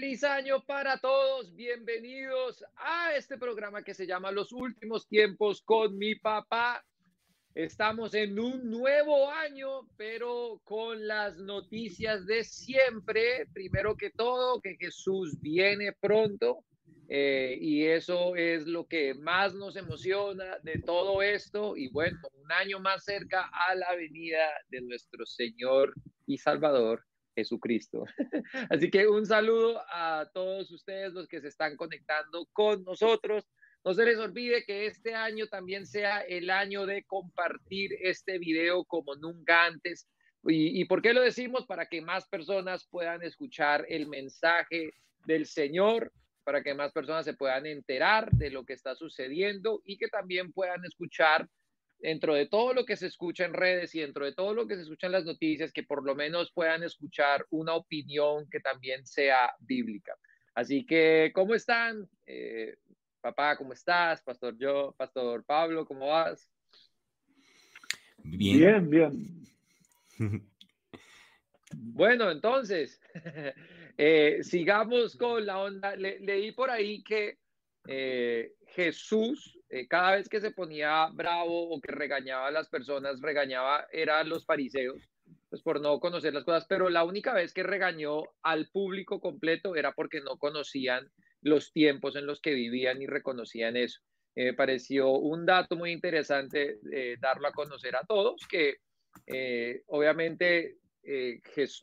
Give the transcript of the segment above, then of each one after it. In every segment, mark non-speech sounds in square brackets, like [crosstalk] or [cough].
Feliz año para todos. Bienvenidos a este programa que se llama Los últimos tiempos con mi papá. Estamos en un nuevo año, pero con las noticias de siempre. Primero que todo, que Jesús viene pronto. Eh, y eso es lo que más nos emociona de todo esto. Y bueno, un año más cerca a la venida de nuestro Señor y Salvador Jesucristo. [laughs] Así que un saludo a todos ustedes los que se están conectando con nosotros. No se les olvide que este año también sea el año de compartir este video como nunca antes. ¿Y, por qué lo decimos? Para que más personas puedan escuchar el mensaje del Señor, para que más personas se puedan enterar de lo que está sucediendo y que también puedan escuchar dentro de todo lo que se escucha en redes y dentro de todo lo que se escucha en las noticias, que por lo menos puedan escuchar una opinión que también sea bíblica. Así que, ¿cómo están? Eh, papá, ¿cómo estás? Pastor yo, Pastor Pablo, ¿cómo vas? Bien, bien. [laughs] bueno, entonces, [laughs] eh, sigamos con la onda. leí por ahí que eh, Jesús, eh, cada vez que se ponía bravo o que regañaba a las personas, regañaba, eran los fariseos, pues por no conocer las cosas, pero la única vez que regañó al público completo era porque no conocían los tiempos en los que vivían y reconocían eso. me pareció un dato muy interesante eh, darlo a conocer a todos, que obviamente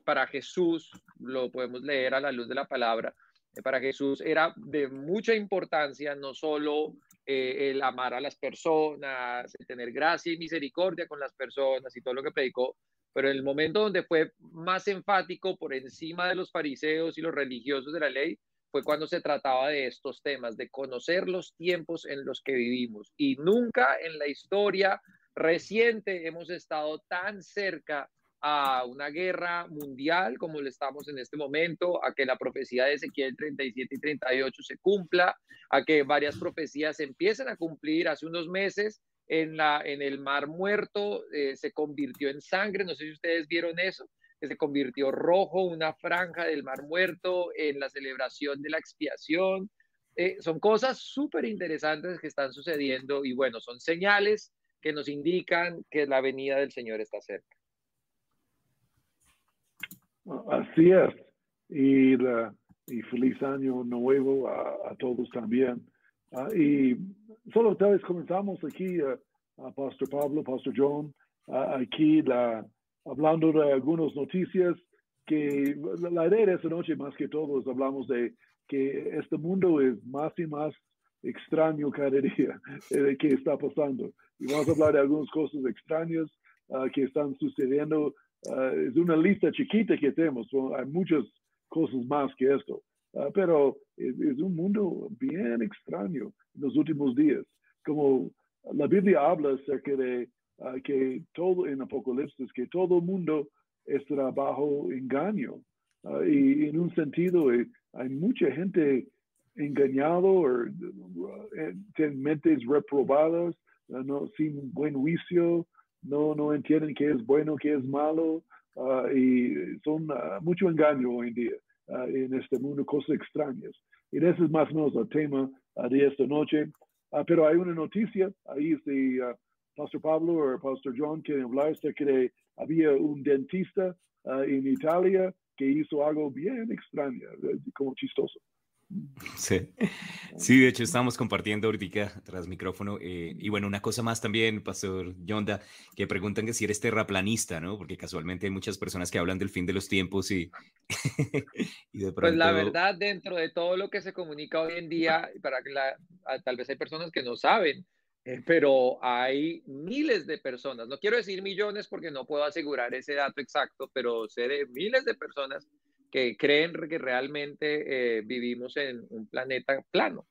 para Jesús, lo podemos leer a la luz de la palabra, para Jesús era de mucha importancia no solo eh, el amar a las personas, el tener gracia y misericordia con las personas y todo lo que predicó, pero el momento donde fue más enfático por encima de los fariseos y los religiosos de la ley, fue cuando se trataba de estos temas, de conocer los tiempos en los que vivimos. Y nunca en la historia reciente hemos estado tan cerca a una guerra mundial como lo estamos en este momento, a que la profecía de Ezequiel 37 y 38 se cumpla, a que varias profecías empiecen a cumplir. Hace unos meses en, la, en el Mar Muerto eh, se convirtió en sangre, no sé si ustedes vieron eso, que se convirtió rojo, una franja del Mar Muerto en la celebración de la expiación. Eh, son cosas súper interesantes que están sucediendo y bueno, son señales que nos indican que la venida del Señor está cerca. Así es. Y, feliz año nuevo a, todos también. Ah, y solo tal vez comenzamos aquí, uh, a Pastor Pablo, Pastor John, aquí la, hablando de algunas noticias que la idea de esta noche más que todo es hablamos de que este mundo es más y más extraño cada [laughs] día de que está pasando. Y vamos a hablar de algunas cosas extrañas que están sucediendo Ah, es una lista chiquita que tenemos, hay muchas cosas más que esto, ah, pero es, un mundo bien extraño en los últimos días. Como la Biblia habla acerca de ah, que todo en Apocalipsis, que todo el mundo estará bajo engaño. y en un sentido, eh, hay mucha gente engañado o eh, tienen mentes reprobadas, no, sin buen juicio, no, no entienden qué es bueno, qué es malo, ah, y son uh, mucho engaño hoy en día ah, en este mundo, cosas extrañas. Y ese es más o menos el tema de esta noche. pero hay una noticia, ahí si Pastor Pablo o Pastor John quieren hablar, sé que había un dentista en Italia que hizo algo bien extraño, como chistoso. Sí. [laughs] sí, de hecho estamos compartiendo ahorita tras micrófono. Eh, y bueno, una cosa más también, Pastor Yonda, que preguntan que si eres terraplanista, ¿no? Porque casualmente hay muchas personas que hablan del fin de los tiempos y, [laughs] y de pronto... Pues la verdad, dentro de todo lo que se comunica hoy en día, para que la, tal vez hay personas que no saben, eh, pero hay miles de personas, no quiero decir millones porque no puedo asegurar ese dato exacto, pero sé de miles de personas que creen que realmente eh, vivimos en un planeta plano,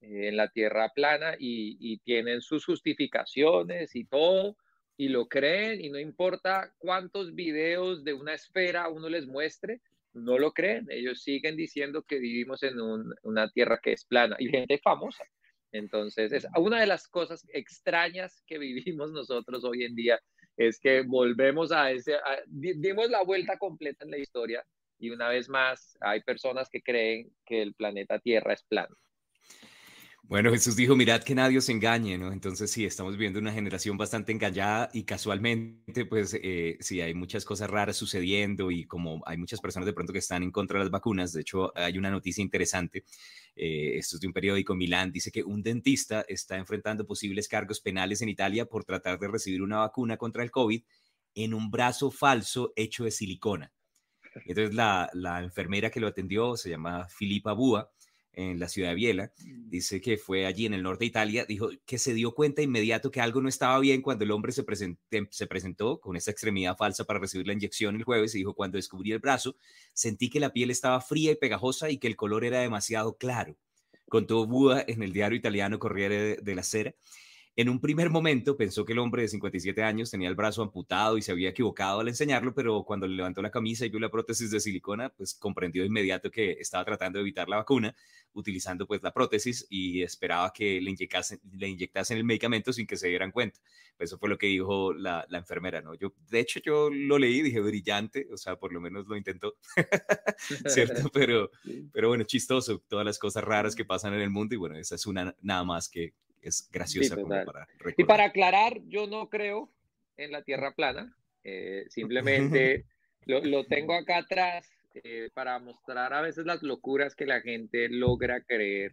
eh, en la Tierra plana, y, tienen sus justificaciones y todo, y lo creen, y no importa cuántos videos de una esfera uno les muestre, no lo creen, ellos siguen diciendo que vivimos en una Tierra que es plana, y gente famosa. Entonces, es una de las cosas extrañas que vivimos nosotros hoy en día, es que volvemos a ese, dimos la vuelta completa en la historia Y una vez más, hay personas que creen que el planeta Tierra es plano. Bueno, Jesús dijo, mirad que nadie os engañe, ¿no? Entonces sí, estamos viendo una generación bastante engañada y casualmente, pues eh, sí, hay muchas cosas raras sucediendo y como hay muchas personas de pronto que están en contra de las vacunas, de hecho hay una noticia interesante, eh, esto es de un periódico Milán, dice que un dentista está enfrentando posibles cargos penales en Italia por tratar de recibir una vacuna contra el COVID en un brazo falso hecho de silicona. Entonces la, la enfermera que lo atendió se llama Filipa Búa en la ciudad de Biela, mm. dice que fue allí en el norte de Italia, dijo que se dio cuenta inmediato que algo no estaba bien cuando el hombre se, se presentó con esa extremidad falsa para recibir la inyección el jueves y dijo, cuando descubrí el brazo, sentí que la piel estaba fría y pegajosa y que el color era demasiado claro. Contó Buda en el diario italiano Corriere de la Sera en un primer momento pensó que el hombre de 57 años tenía el brazo amputado y se había equivocado al enseñarlo, pero cuando le levantó la camisa y vio la prótesis de silicona, pues comprendió de inmediato que estaba tratando de evitar la vacuna utilizando pues la prótesis y esperaba que le inyectasen, le inyectasen el medicamento sin que se dieran cuenta. Eso fue lo que dijo la, la enfermera, ¿no? Yo, de hecho, yo lo leí, dije brillante, o sea, por lo menos lo intentó, [laughs] ¿cierto? [laughs] Pero, pero bueno, chistoso, todas las cosas raras que pasan en el mundo y bueno, esa es una nada más que es graciosa como para Y para aclarar, yo no creo en la Tierra plana, eh, [laughs] simplemente lo, lo, tengo acá atrás eh, para mostrar a veces las locuras que la gente logra creer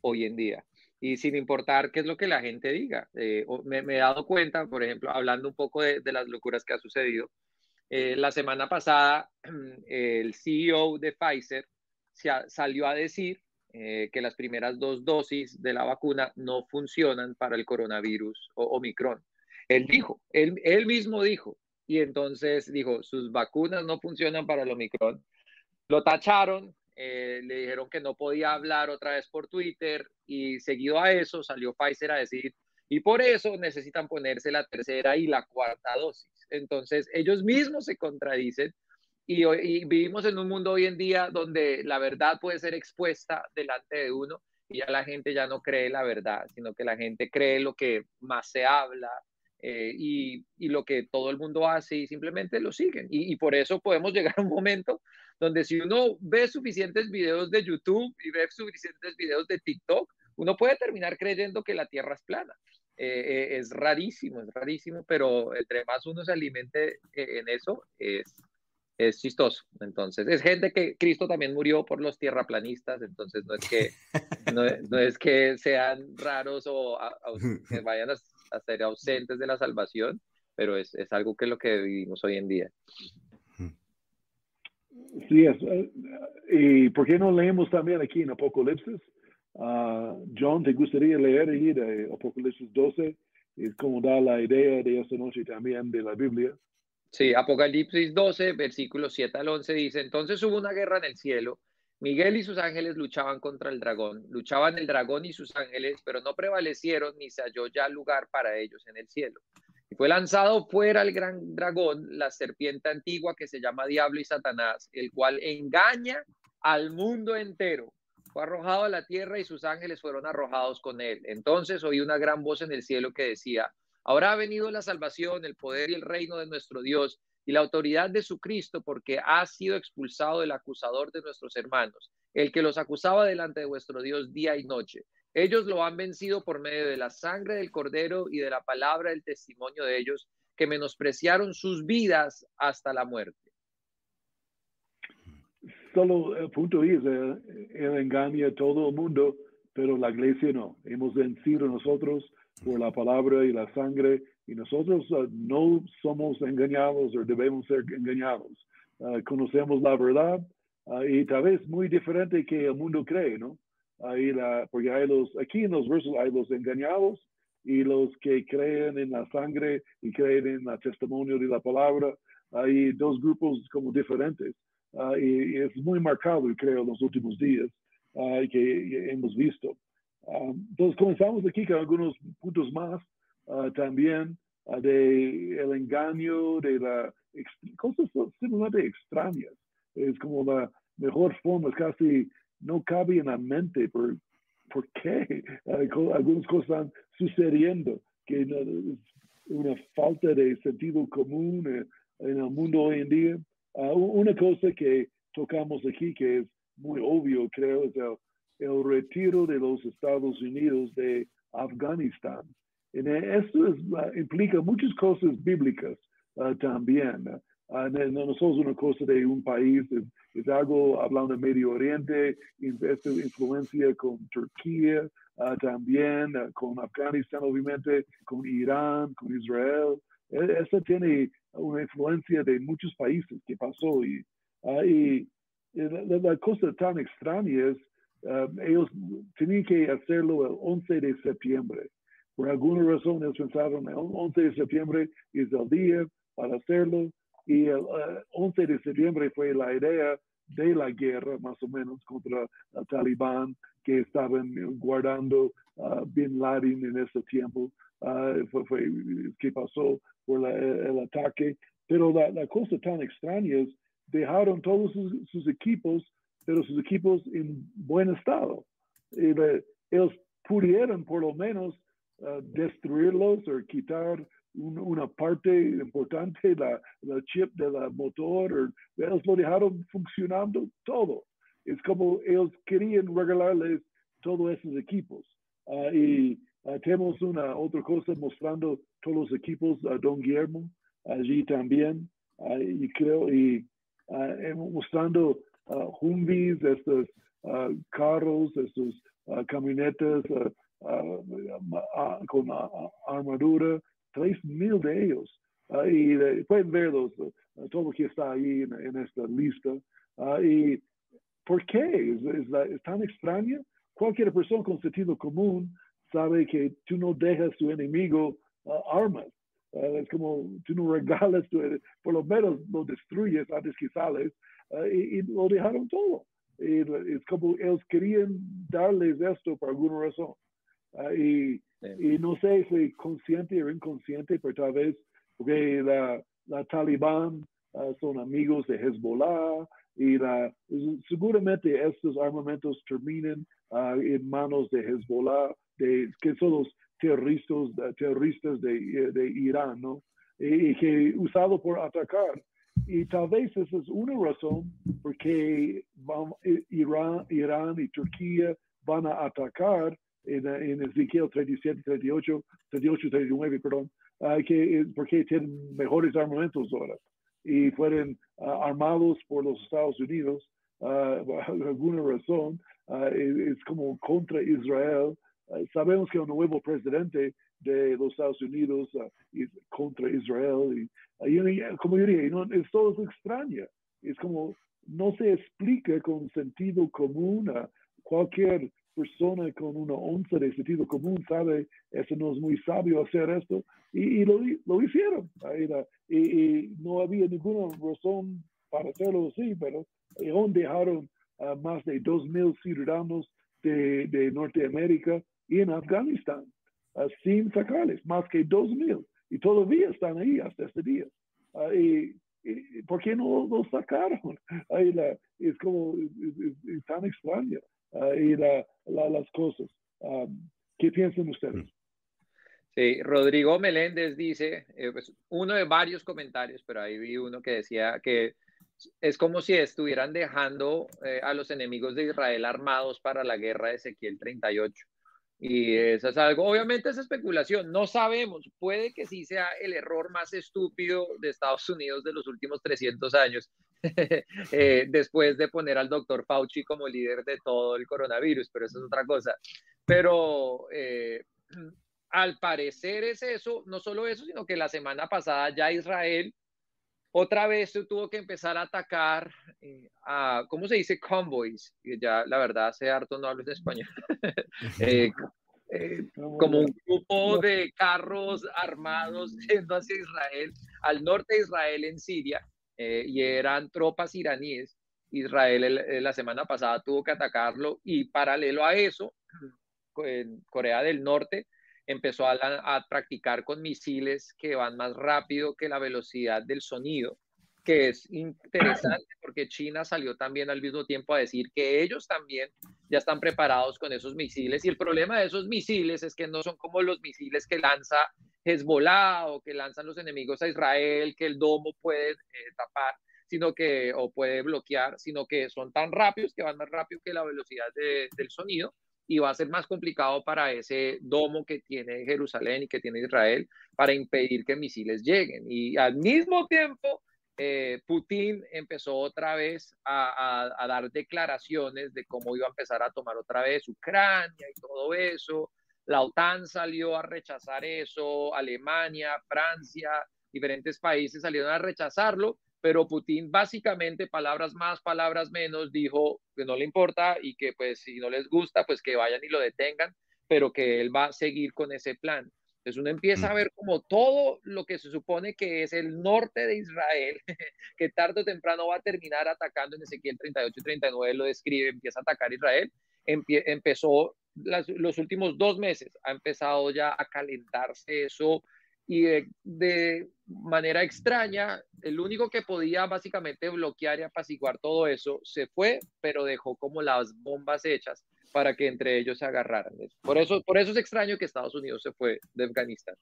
hoy en día. Y sin importar qué es lo que la gente diga. Eh, me, he dado cuenta, por ejemplo, hablando un poco de, de las locuras que ha sucedido, la semana pasada [clears throat] el CEO de Pfizer se salió a decir eh, que las primeras dos dosis de la vacuna no funcionan para el coronavirus o Omicron. Él dijo, él, mismo dijo, y entonces dijo, sus vacunas no funcionan para el Omicron. Lo tacharon, eh, le dijeron que no podía hablar otra vez por Twitter y seguido a eso salió Pfizer a decir, y por eso necesitan ponerse la tercera y la cuarta dosis. Entonces ellos mismos se contradicen y, vivimos en un mundo hoy en día donde la verdad puede ser expuesta delante de uno y ya la gente ya no cree la verdad, sino que la gente cree lo que más se habla eh, y, y, lo que todo el mundo hace y simplemente lo siguen. Y, por eso podemos [laughs] llegar a un momento donde si uno ve suficientes videos de YouTube y ve suficientes videos de TikTok, uno puede terminar creyendo que la Tierra es plana. Eh, eh, es rarísimo, es rarísimo, pero entre más uno se alimente en eso, es, es chistoso. Entonces, es gente que Cristo también murió por los tierraplanistas, entonces no es que, no, es que sean raros o que [laughs] vayan a, ser ausentes de la salvación, pero es, es, algo que es lo que vivimos hoy en día. Sí, es. Eh, ¿Y por qué no leemos también aquí en Apocalipsis? Ah, John, ¿te gustaría leer ahí de Apocalipsis 12? Es como da la idea de esta noche también de la Biblia. Sí, Apocalipsis 12, versículos 7 al 11 dice, entonces hubo una guerra en el cielo. Miguel y sus ángeles luchaban contra el dragón. Luchaban el dragón y sus ángeles, pero no prevalecieron ni se halló ya lugar para ellos en el cielo. Y fue lanzado fuera el gran dragón, la serpiente antigua que se llama Diablo y Satanás, el cual engaña al mundo entero. Fue arrojado a la tierra y sus ángeles fueron arrojados con él. Entonces oí una gran voz en el cielo que decía, Ahora ha venido la salvación, el poder y el reino de nuestro Dios y la autoridad de su Cristo, porque ha sido expulsado el acusador de nuestros hermanos, el que los acusaba delante de vuestro Dios día y noche. Ellos lo han vencido por medio de la sangre del cordero y de la palabra del testimonio de ellos, que menospreciaron sus vidas hasta la muerte. Solo el punto es, eh, engaña a todo el mundo, pero la iglesia no. Hemos vencido nosotros por la palabra y la sangre, y nosotros uh, no somos engañados o debemos ser engañados. Uh, conocemos la verdad uh, y tal vez muy diferente que el mundo cree, ¿no? Ahí la, porque hay los, aquí en los versos hay los engañados y los que creen en la sangre y creen en el testimonio de la palabra. Hay dos grupos como diferentes. y, es muy marcado, creo, en los últimos días que hemos visto. Ah, entonces comenzamos aquí con algunos puntos más uh, también uh, de el engaño, de la cosas simplemente extrañas. Es como la mejor forma, casi no cabe en la mente por, por qué algunas cosas están sucediendo, que es una falta de sentido común en el mundo hoy en día. una cosa que tocamos aquí, que es muy obvio, creo, es el, el retiro de los Estados Unidos de Afganistán. Esto implica muchas cosas bíblicas también. Uh, no, somos una cosa de un país, es, algo hablando de Medio Oriente, esta influencia con Turquía, uh, también uh, con Afganistán, obviamente, con Irán, con Israel. E, esto tiene una influencia de muchos países que pasó. Y, y la, cosa tan extraña es, um, ellos tenían que hacerlo el 11 de septiembre. Por alguna razón ellos pensaron el 11 de septiembre es el día para hacerlo y el 11 eh, de septiembre fue la idea de la guerra, más o menos, contra el talibán que estaban guardando uh, Bin Laden en ese tiempo, uh, fue, fue, que pasó por el ataque. Pero la, cosa tan extraña es, dejaron todos sus, equipos, pero sus equipos en buen estado. Y ellos pudieron por lo menos uh, destruirlos o quitar una parte importante, la, la chip de la motor, ellos lo dejaron funcionando todo. Es como ellos querían regalarles todos esos equipos. Ah, y ah, tenemos una otra cosa mostrando todos los equipos a Don Guillermo allí también. Ah, y creo, y mostrando Humvees, estos carros, estos camionetas con armadura, mil de ellos. Uh, y pueden verlos, uh, todo lo que está ahí en, esta lista. Uh, ¿Y por qué? ¿Es, tan extraña? Cualquier persona con sentido común sabe que tú no dejas a tu enemigo armas. es como tú no regalas, por lo menos lo destruyes antes que sales. Y, y, lo dejaron todo. Y, es como ellos querían darles esto por alguna razón. y y no sé si consciente o inconsciente, pero tal vez porque la, la Talibán ah, son amigos de Hezbollah y la, seguramente estos armamentos terminen uh, en manos de Hezbollah, de, que son los terroristas, terroristas de, de Irán, ¿no? Y, que usado por atacar. Y tal vez esa es una razón porque Irán, Irán y Turquía van a atacar en, en Ezequiel 37, 38, 38, 39, perdón, uh, que, porque tienen mejores armamentos ahora y fueron uh, armados por los Estados Unidos uh, por [laughs] alguna razón, es, es, como contra Israel. sabemos que un nuevo presidente de los Estados Unidos es contra Israel y, como yo dije, no, es todo extraño, es como no se explica con sentido común a cualquier persona con una onza de sentido común sabe, eso no es muy sabio hacer esto, y, lo, lo, hicieron. Y, no había ninguna razón para hacerlo así, pero aún dejaron a más de 2.000 ciudadanos de, de, Norteamérica en Afganistán sin sacarles, más que 2.000, y todavía están ahí hasta este día. y, ¿Por qué no los sacaron? [laughs] Ahí la, es como es tan extraño y las cosas. ¿Qué piensan ustedes? Mm. Sí, Rodrigo Meléndez dice, eh, pues, uno de varios comentarios, pero ahí vi uno que decía que es como si estuvieran dejando eh, a los enemigos de Israel armados para la guerra de Ezequiel 38. Y eso es algo, obviamente es especulación, no sabemos, puede que sí sea el error más estúpido de Estados Unidos de los últimos 300 años, [laughs] eh, después de poner al doctor Fauci como líder de todo el coronavirus, pero eso es otra cosa. Pero eh, [clears throat] al parecer es eso, no solo eso, sino que la semana pasada ya Israel otra vez tuvo que empezar a atacar eh, a, ¿cómo se dice? Convoys. Ya, la verdad, hace harto no hablo en español. [laughs] Eh, eh, como un grupo de carros armados [laughs] yendo hacia Israel, al norte de Israel en Siria, y eran tropas iraníes. Israel la semana pasada tuvo que atacarlo y paralelo a eso, en Corea del Norte empezó a, practicar con misiles que van más rápido que la velocidad del sonido, que es interesante [clears throat] porque China salió también al mismo tiempo a decir que ellos también ya están preparados con esos misiles. Y el problema de esos misiles es que no son como los misiles que lanza Hezbollah o que lanzan los enemigos a Israel, que el domo puede eh, tapar, sino que, o puede bloquear, sino que son tan rápidos que van más rápido que la velocidad del sonido y va a ser más complicado para ese domo que tiene Jerusalén y que tiene Israel para impedir que misiles lleguen. Y al mismo tiempo, eh, Putin empezó otra vez a, a, dar declaraciones de cómo iba a empezar a tomar otra vez Ucrania y todo eso. La OTAN salió a rechazar eso, Alemania, Francia, diferentes países salieron a rechazarlo pero Putin básicamente, palabras más, palabras menos, dijo que no le importa y que pues si no les gusta, pues que vayan y lo detengan, pero que él va a seguir con ese plan. Entonces uno empieza a ver como todo lo que se supone que es el norte de Israel, [laughs] que tarde o temprano va a terminar atacando en Ezequiel 38 y 39, lo describe, empieza a atacar Israel, empezó los últimos dos meses, ha empezado ya a calentarse eso, y de, manera extraña, el único que podía básicamente bloquear y apaciguar todo eso se fue, pero dejó como las bombas hechas para que entre ellos se agarraran. Por eso, por eso es extraño que Estados Unidos se fue de Afganistán.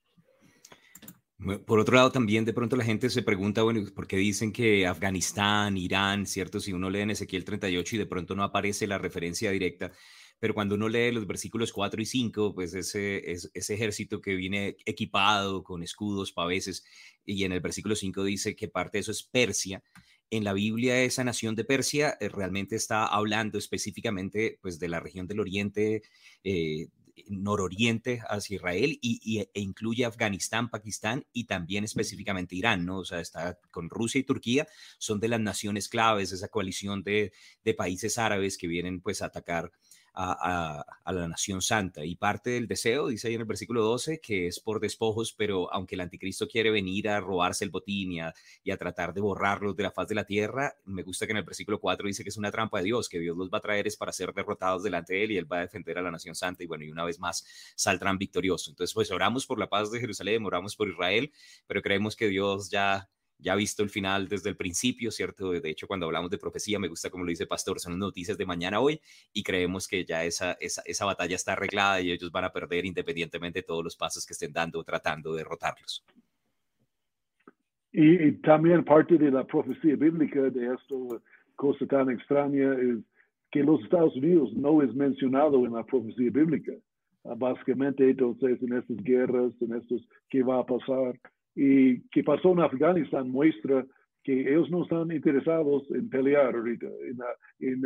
Por otro lado, también de pronto la gente se pregunta, bueno, ¿por qué dicen que Afganistán, Irán, cierto? Si uno lee en Ezequiel 38 y de pronto no aparece la referencia directa, pero cuando uno lee los versículos 4 y 5, pues ese, ese ejército que viene equipado con escudos, paveses, y en el versículo 5 dice que parte de eso es Persia. En la Biblia esa nación de Persia eh, realmente está hablando específicamente pues de la región del Oriente, eh, nororiente hacia Israel y, e incluye Afganistán, Pakistán y también específicamente Irán, ¿no? O sea, está con Rusia y Turquía, son de las naciones claves, esa coalición de, de países árabes que vienen pues a atacar a, la nación santa. Y parte del deseo, dice ahí en el versículo 12, que es por despojos, pero aunque el anticristo quiere venir a robarse el botín y a, y a tratar de borrarlos de la faz de la tierra, me gusta que en el versículo 4 dice que es una trampa de Dios, que Dios los va a traer es para ser derrotados delante de él y él va a defender a la nación santa y bueno, y una vez más saldrán victoriosos. Entonces, pues oramos por la paz de Jerusalén, oramos por Israel, pero creemos que Dios ya ya visto el final desde el principio, ¿cierto? De hecho, cuando hablamos de profecía, me gusta como lo dice Pastor, son noticias de mañana hoy y creemos que ya esa, esa, esa batalla está arreglada y ellos van a perder independientemente de todos los pasos que estén dando tratando de derrotarlos. Y, también parte de la profecía bíblica de esto, cosa tan extraña, es que los Estados Unidos no es mencionado en la profecía bíblica. Ah, básicamente, entonces, en estas guerras, en estos, ¿qué va a pasar? Y que pasó en Afganistán muestra que ellos no están interesados en pelear ahorita, en,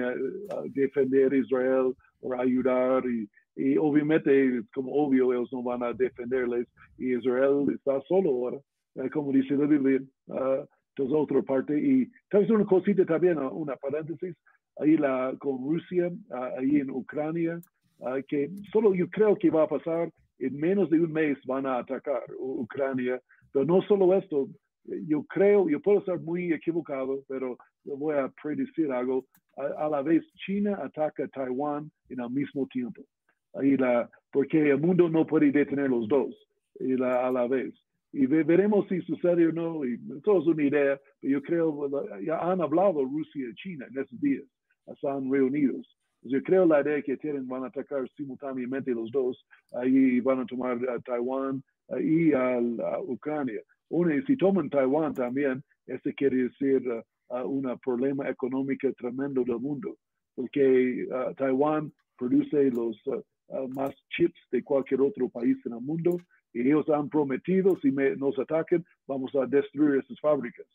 defender Israel o ayudar y, y, obviamente, como obvio, ellos no van a defenderles y Israel está solo ahora, eh, como dice la Biblia. Uh, entonces, otra parte. Y tal una cosita también, una paréntesis, ahí la, con Rusia, ah, ahí en Ucrania, ah, que solo yo creo que va a pasar, en menos de un mes van a atacar Ucrania pero no solo esto, yo creo, yo puedo estar muy equivocado, pero voy a predecir algo. A, la vez China ataca a Taiwán en el mismo tiempo. Y la, porque el mundo no puede detener los dos y la, a la vez. Y veremos si sucede o no. Y todo es una idea, pero yo creo, ya han hablado Rusia y China en estos días, están reunidos. Yo creo la idea que tienen van a atacar simultáneamente los dos, ahí van a tomar a Taiwán y a, Ucrania. Uno, si toman Taiwán también, eso quiere decir uh, un problema económico tremendo del mundo, porque uh, Taiwán produce los uh, más chips de cualquier otro país en el mundo y ellos han prometido, si nos ataquen, vamos a destruir esas fábricas.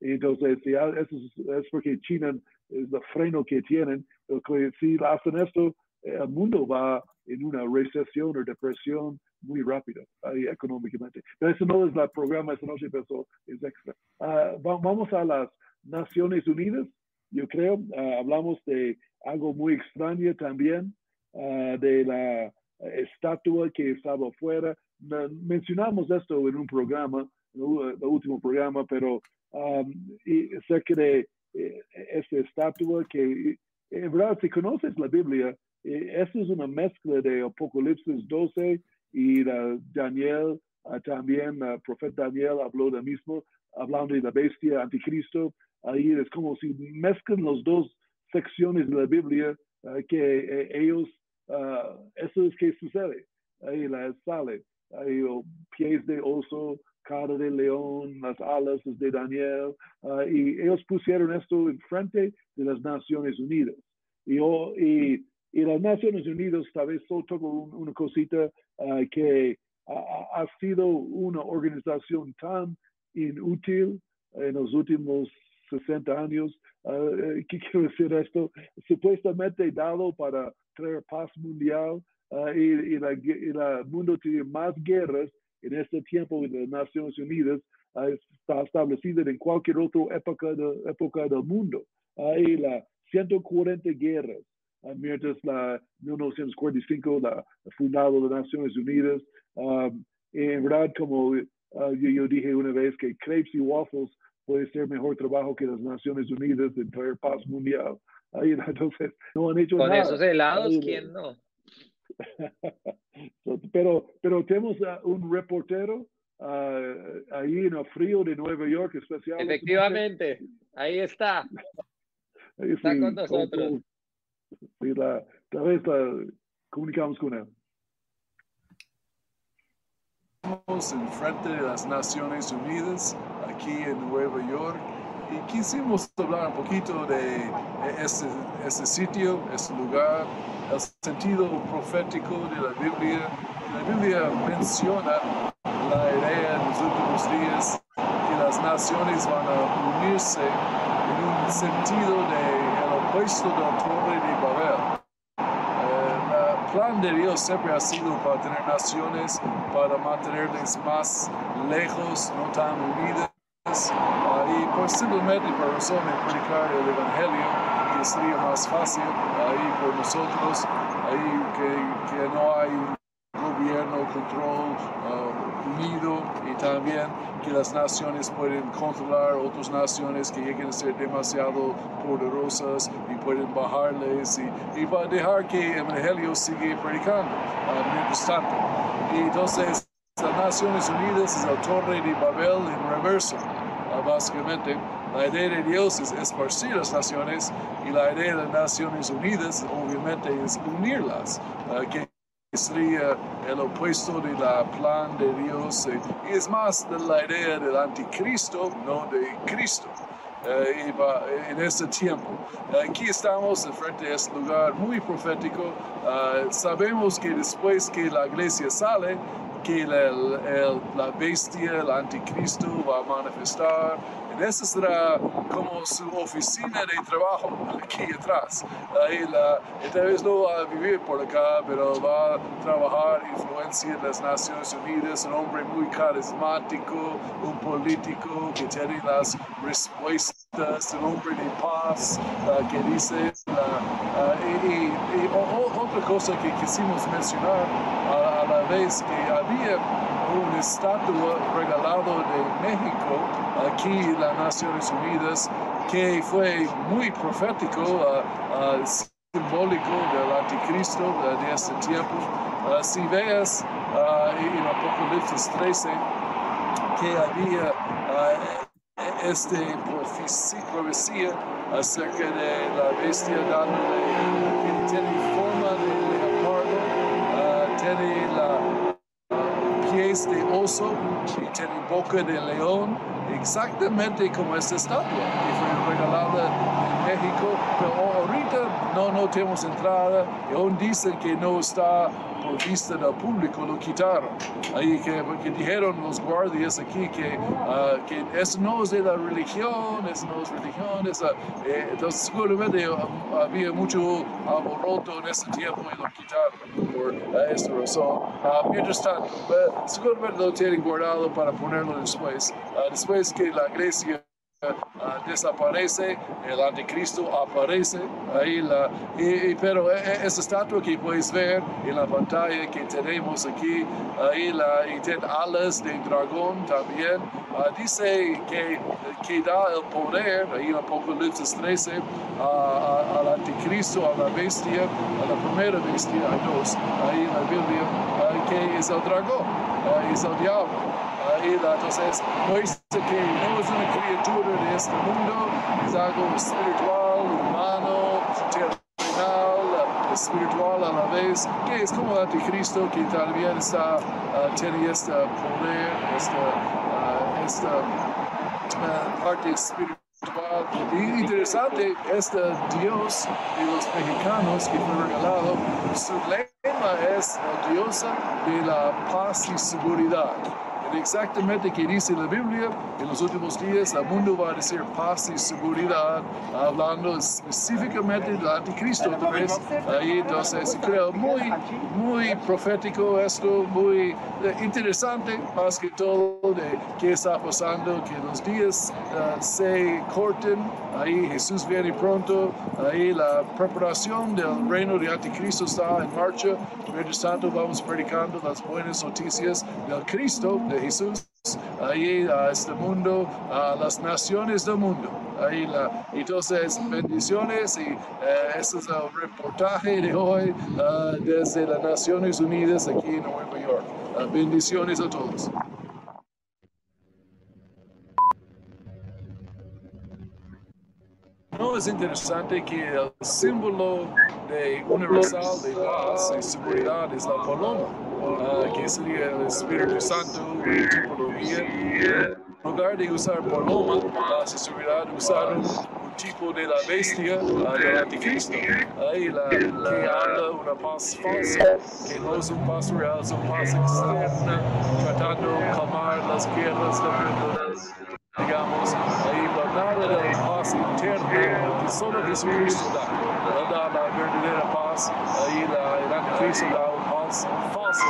Entonces, eso es, porque China es el freno que tienen, porque si hacen esto, el mundo va en una recesión o depresión muy rápida ahí, económicamente. Pero eso no es el programa esta noche, pero es extra. Uh, vamos a las Naciones Unidas, yo creo. Uh, hablamos de algo muy extraño también, uh, de la estatua que estaba afuera. mencionamos esto en un programa, el último programa, pero um, y cerca de eh, esta estatua que en verdad si conoces la Biblia, eh, es una mezcla de Apocalipsis 12 y Daniel, ah, también el profeta Daniel habló de mismo, hablando de la bestia, anticristo. Ahí es como si mezclan las dos secciones de la Biblia ah, que eh, ellos, uh, eso es que sucede. Ahí la sale, ahí pies de oso, cara de león, las alas de Daniel, ah, y ellos pusieron esto enfrente de las Naciones Unidas. Y, y, y las Naciones Unidas tal vez solo una cosita ah, que ha, sido una organización tan inútil en los últimos 60 años. Eh, ¿Qué [laughs] quiero decir esto? Supuestamente dado para traer paz mundial y, y, el mundo tiene más guerras en este tiempo de las Naciones Unidas está establecida en cualquier otra época, de, época del mundo. Hay la 140 guerras, mientras la 1945, la fundado de las Naciones Unidas. en verdad, como yo, dije una vez, que crepes y waffles puede ser mejor trabajo que las Naciones Unidas en traer paz mundial. Ahí, [laughs] entonces, no han hecho Con nada. esos helados, ¿quién no? [laughs] pero, pero tenemos un reportero uh, ahí en el frío de Nueva York, especialmente. Efectivamente, ahí está. [laughs] Ahí está sí, con nosotros. Con, sí, la, tal vez la, comunicamos con él. Estamos en frente de las Naciones Unidas, aquí en Nueva York, y quisimos hablar un poquito de este, este sitio, este lugar, el sentido profético de la Biblia. La Biblia menciona la idea en los últimos días que las naciones van a unirse en un sentido de de la torre de Babel. El plan de Dios siempre ha sido para tener naciones, para mantenerles más lejos, no tan unidas. Uh, y pues simplemente razón de predicar el Evangelio, que sería más fácil ahí por nosotros, ahí que, que no hay gobierno, control uh, unido y también que las naciones pueden controlar otras naciones que lleguen a ser demasiado poderosas y pueden bajarles y, y para dejar que el Evangelio siga predicando uh, mientras tanto. Y entonces las Naciones Unidas es la torre de Babel en reverso. Uh, básicamente, la idea de Dios es esparcir las naciones y la idea de las Naciones Unidas, obviamente, es unirlas, uh, que sería el opuesto de la plan de Dios. Y es más de la idea del anticristo, no de Cristo. Uh, en este tiempo. Aquí estamos frente a este lugar muy profético. Uh, sabemos que después que la iglesia sale, que el, la bestia, el anticristo va a manifestar. Esa será como su oficina de trabajo aquí atrás. Ahí la, tal vez no va a vivir por acá, pero va a trabajar, influencia en las Naciones Unidas, un hombre muy carismático, un político que tiene las respuestas, un hombre de paz uh, que dice, uh, uh, y, y, y o, otra cosa que quisimos mencionar a la vez que había una estatua regalado de México aquí las Naciones Unidas que fue muy profético, uh, uh, simbólico del anticristo uh, de este tiempo. si veas en Apocalipsis 13 que había esta profecía acerca de la bestia dándole que tiene forma de leopardo, tiene la pies de oso y tiene boca de león, exactamente como esta estatua que fue regalada en México, pero no, tenemos entrada y aún dicen que no está por vista del público, lo quitaron. Ahí que, que dijeron los guardias aquí que, uh, que eso no es de la religión, eso no es religión, esa, eh, entonces seguramente uh, había mucho alboroto en ese tiempo y lo quitaron por uh, esta razón. mientras tanto, seguramente lo tienen guardado para ponerlo después. después que la iglesia Uh, desaparece, el anticristo aparece ahí, la, y, pero e, e, esa estatua que puedes ver en la pantalla que tenemos aquí, ahí la, y tiene alas de dragón también, uh, dice que, que da el poder, ahí en Apocalipsis 13, uh, al anticristo, a la bestia, a la primera bestia, hay dos, ahí en la Biblia, que es el dragón, es el diablo. Entonces, no que no es una criatura de este mundo, es algo espiritual, humano, terrenal, espiritual a la vez, que es como el anticristo que también está, uh, tiene este poder, este, uh, esta uh, parte espiritual. Interesante, este Dios de los mexicanos que fue regalado, su lema es la diosa de la paz y seguridad exactamente que dice la Biblia, en los últimos días el mundo va a decir paz y seguridad, hablando específicamente del anticristo otra vez. Ahí entonces creo muy, muy profético esto, muy eh, interesante más que todo de qué está pasando, que los días uh, se corten, ahí Jesús viene pronto, ahí la preparación del reino de anticristo está en marcha. Mientras tanto vamos predicando las buenas noticias del Cristo, de Jesús ahí a este mundo, a las naciones del mundo. Ahí la, entonces, bendiciones y eh, este es el reportaje de hoy uh, desde las Naciones Unidas aquí en Nueva York. Uh, bendiciones a todos. No es interesante que el símbolo de universal de paz y seguridad es la paloma, uh, que sería el Espíritu Santo, tipología. En lugar de usar paloma, la seguridad usaron un tipo de la bestia uh, del anticristo, ahí la, que habla una paz falsa, que no es un paz real, es un paz externa, tratando de calmar las guerras del digamos, ahí la nada de la paz interna que solo Jesucristo da, da la verdadera paz, ahí la, el anticristo da paz falsa,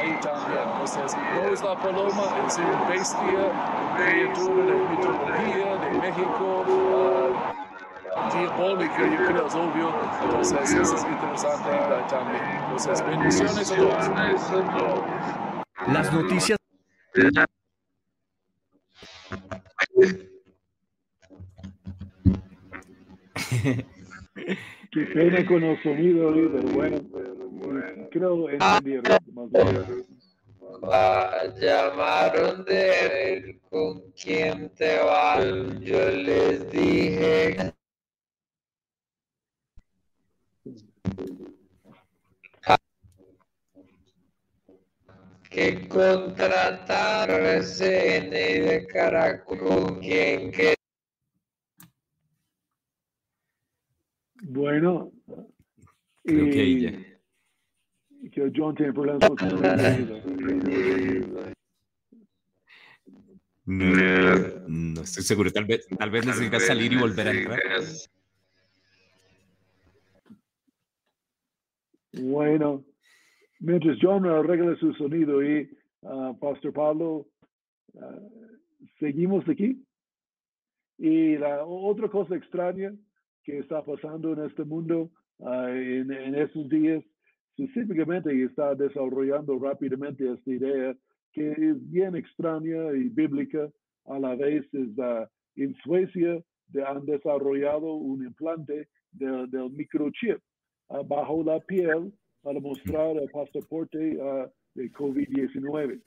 ahí también. Entonces, no es la paloma, es una bestia, criatura de mitología de México, uh, diabólica, yo creo, es obvio. Entonces, eso es interesante también. Entonces, bendiciones a todos. Las noticias. Qué pena con el sonido, pero bueno, bueno creo entendieron más. Ah, llamaron de él con quién te van. Yo les dije que contrataron a CNI de Caracol con quien que Bueno, Creo que ahí ya. Que John tiene problemas con su sonido. [laughs] No, no estoy seguro. Tal vez, tal vez necesita salir y volver a entrar. Bueno, mientras John arregla su sonido y ah, Pastor Pablo, ah, seguimos aquí. Y la otra cosa extraña que está pasando en este mundo ah, en, en estos días, específicamente está desarrollando rápidamente esta idea que es bien extraña y bíblica a la vez, es ah, en Suecia de- han desarrollado un implante de- del microchip ah, bajo la piel para mostrar el pasaporte ah, de COVID-19.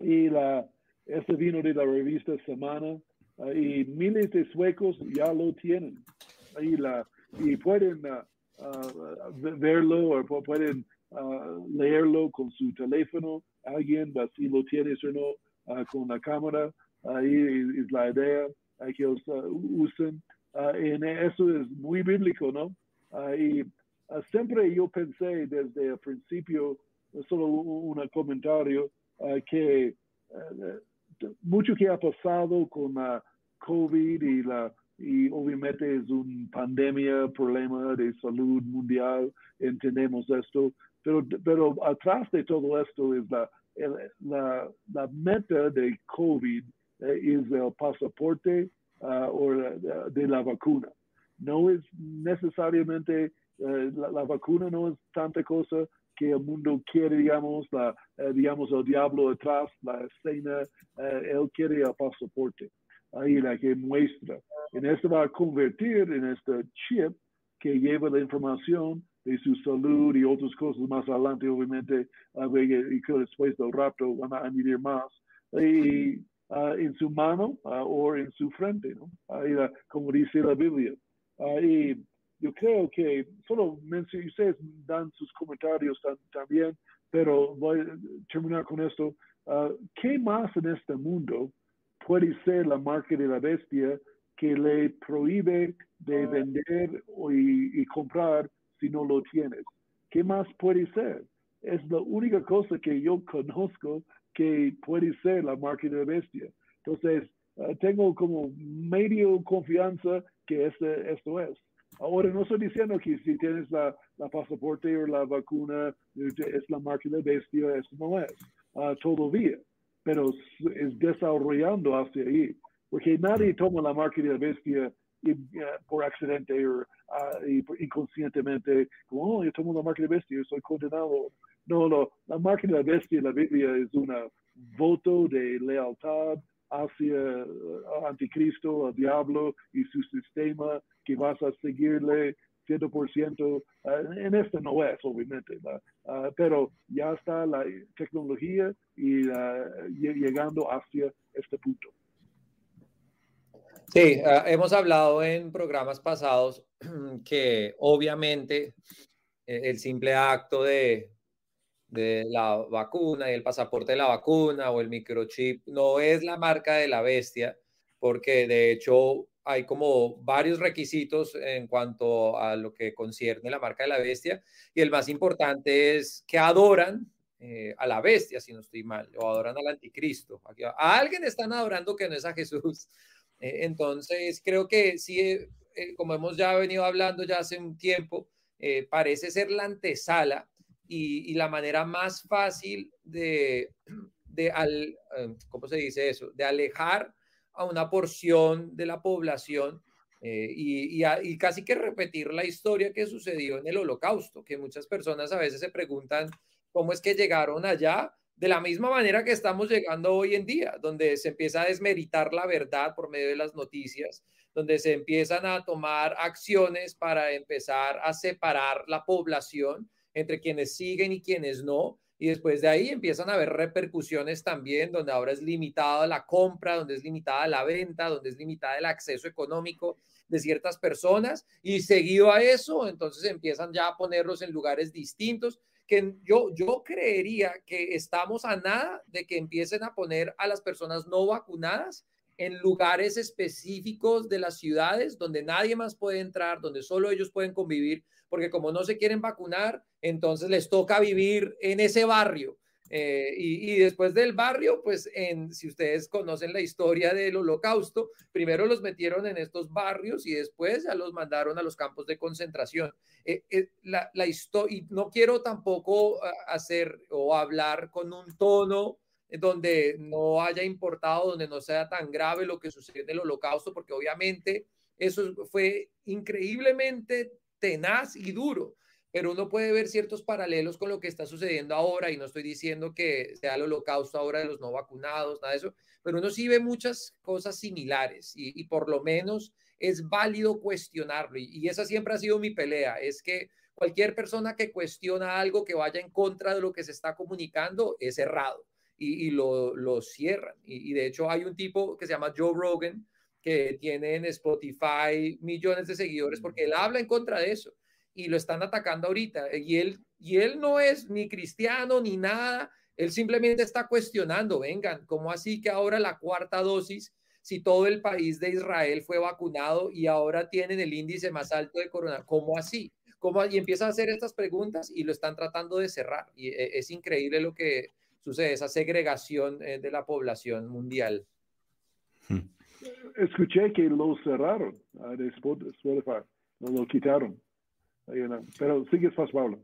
Y la, este vino de la revista Semana y miles de suecos ya lo tienen. Y, la, y pueden verlo o pu- pueden ah, leerlo con su teléfono. Alguien, si lo tienes o no, ah, con la cámara. Ahí es la idea que ellos usen. En eso es muy bíblico, ¿no? Y siempre yo pensé desde el principio, solo un, un comentario, que mucho que ha pasado con la COVID y la y obviamente es una pandemia, problema de salud mundial, entendemos esto, pero, pero atrás de todo esto es la, la, la meta de COVID eh, es el pasaporte ah, o de la vacuna. No es necesariamente, eh, la, vacuna no es tanta cosa que el mundo quiere, digamos, la, eh, digamos, el diablo atrás, la escena, él quiere el pasaporte, ahí la que muestra. En esto va a convertir en este chip que lleva la información de su salud y otras cosas más adelante, obviamente, a ver, y que después del rapto van a añadir más, y, ah, en su mano ah, o en su frente, ¿no? Ahí, la- como dice la Biblia. Ah, y yo creo que solo ustedes dan sus comentarios tam- también, pero voy a terminar con esto. Ah, ¿Qué más en este mundo puede ser la marca de la bestia que le prohíbe de vender y, y comprar si no lo tienes. ¿Qué más puede ser? Es la única cosa que yo conozco que puede ser la marca de la bestia. Entonces, uh, tengo como medio confianza que este, esto es. Ahora, no estoy diciendo que si tienes la, la pasaporte o la vacuna es la marca de la bestia, eso no es uh, todavía, pero es desarrollando hacia ahí, porque nadie toma la marca de la bestia y, uh, por accidente o uh, inconscientemente, como, oh, yo tomo la marca de la bestia, soy condenado. No, no, la marca de la bestia en la Biblia es un voto de lealtad hacia uh, anticristo, al diablo y su sistema, que vas a seguirle 100%. Uh, en este no es, obviamente, uh, pero ya está la tecnología y llegando hacia este punto. Sí, hemos hablado en programas pasados [clears throat] que obviamente e, el simple acto de de la vacuna y el pasaporte de la vacuna o el microchip no es la marca de la bestia, porque de hecho hay como varios requisitos en cuanto a lo que concierne la marca de la bestia y el más importante es que adoran eh, a la bestia, si no estoy mal, o adoran al anticristo. a alguien están adorando que no es a Jesús. [laughs] Eh, entonces, creo que sí, eh, como hemos ya venido hablando ya hace un tiempo, parece ser la antesala y, la manera más fácil de, [clears throat] de al, em, ¿cómo se dice eso? De alejar a una porción de la población eh, y, y, casi que repetir la historia que sucedió en el holocausto, que muchas personas a veces se preguntan cómo es que llegaron allá, de la misma manera que estamos llegando hoy en día, donde se empieza a desmeritar la verdad por medio de las noticias, donde se empiezan a tomar acciones para empezar a separar la población entre quienes siguen y quienes no. Y después de ahí empiezan a haber repercusiones también, donde ahora es limitada la compra, donde es limitada la venta, donde es limitada el acceso económico de ciertas personas. Y seguido a eso, entonces empiezan ya a ponerlos en lugares distintos que yo, yo creería que estamos a nada de que empiecen a poner a las personas no vacunadas en lugares específicos de las ciudades donde nadie más puede entrar, donde solo ellos pueden convivir, porque como no se quieren vacunar, entonces les toca vivir en ese barrio. Eh, y, después del barrio, pues en, si ustedes conocen la historia del holocausto, primero los metieron en estos barrios y después ya los mandaron a los campos de concentración. Eh, eh, la, la y no quiero tampoco ah, hacer o hablar con un tono donde no haya importado, donde no sea tan grave lo que sucedió en el holocausto, porque obviamente eso fue increíblemente tenaz y duro, pero uno puede ver ciertos paralelos con lo que está sucediendo ahora y no estoy diciendo que sea el holocausto ahora de los no vacunados, nada de eso, pero uno sí ve muchas cosas similares y, por lo menos es válido cuestionarlo y, y esa siempre ha sido mi pelea, es que cualquier persona que cuestiona algo que vaya en contra de lo que se está comunicando es errado y, lo, lo, cierran. Y, y, de hecho hay un tipo que se llama Joe Rogan, que tiene en Spotify millones de seguidores porque él habla en contra de eso y lo están atacando ahorita. Y él, y él no es ni cristiano ni nada, él simplemente está cuestionando, vengan, ¿cómo así que ahora la cuarta dosis, si todo el país de Israel fue vacunado y ahora tienen el índice más alto de corona, ¿cómo así? ¿Cómo? Y empieza a hacer estas preguntas y lo están tratando de cerrar. Y eh, es increíble lo que sucede, esa segregación eh, de la población mundial. Escuché que lo cerraron uh, de Spotify, lo, quitaron. Pero sigue fast, Pablo.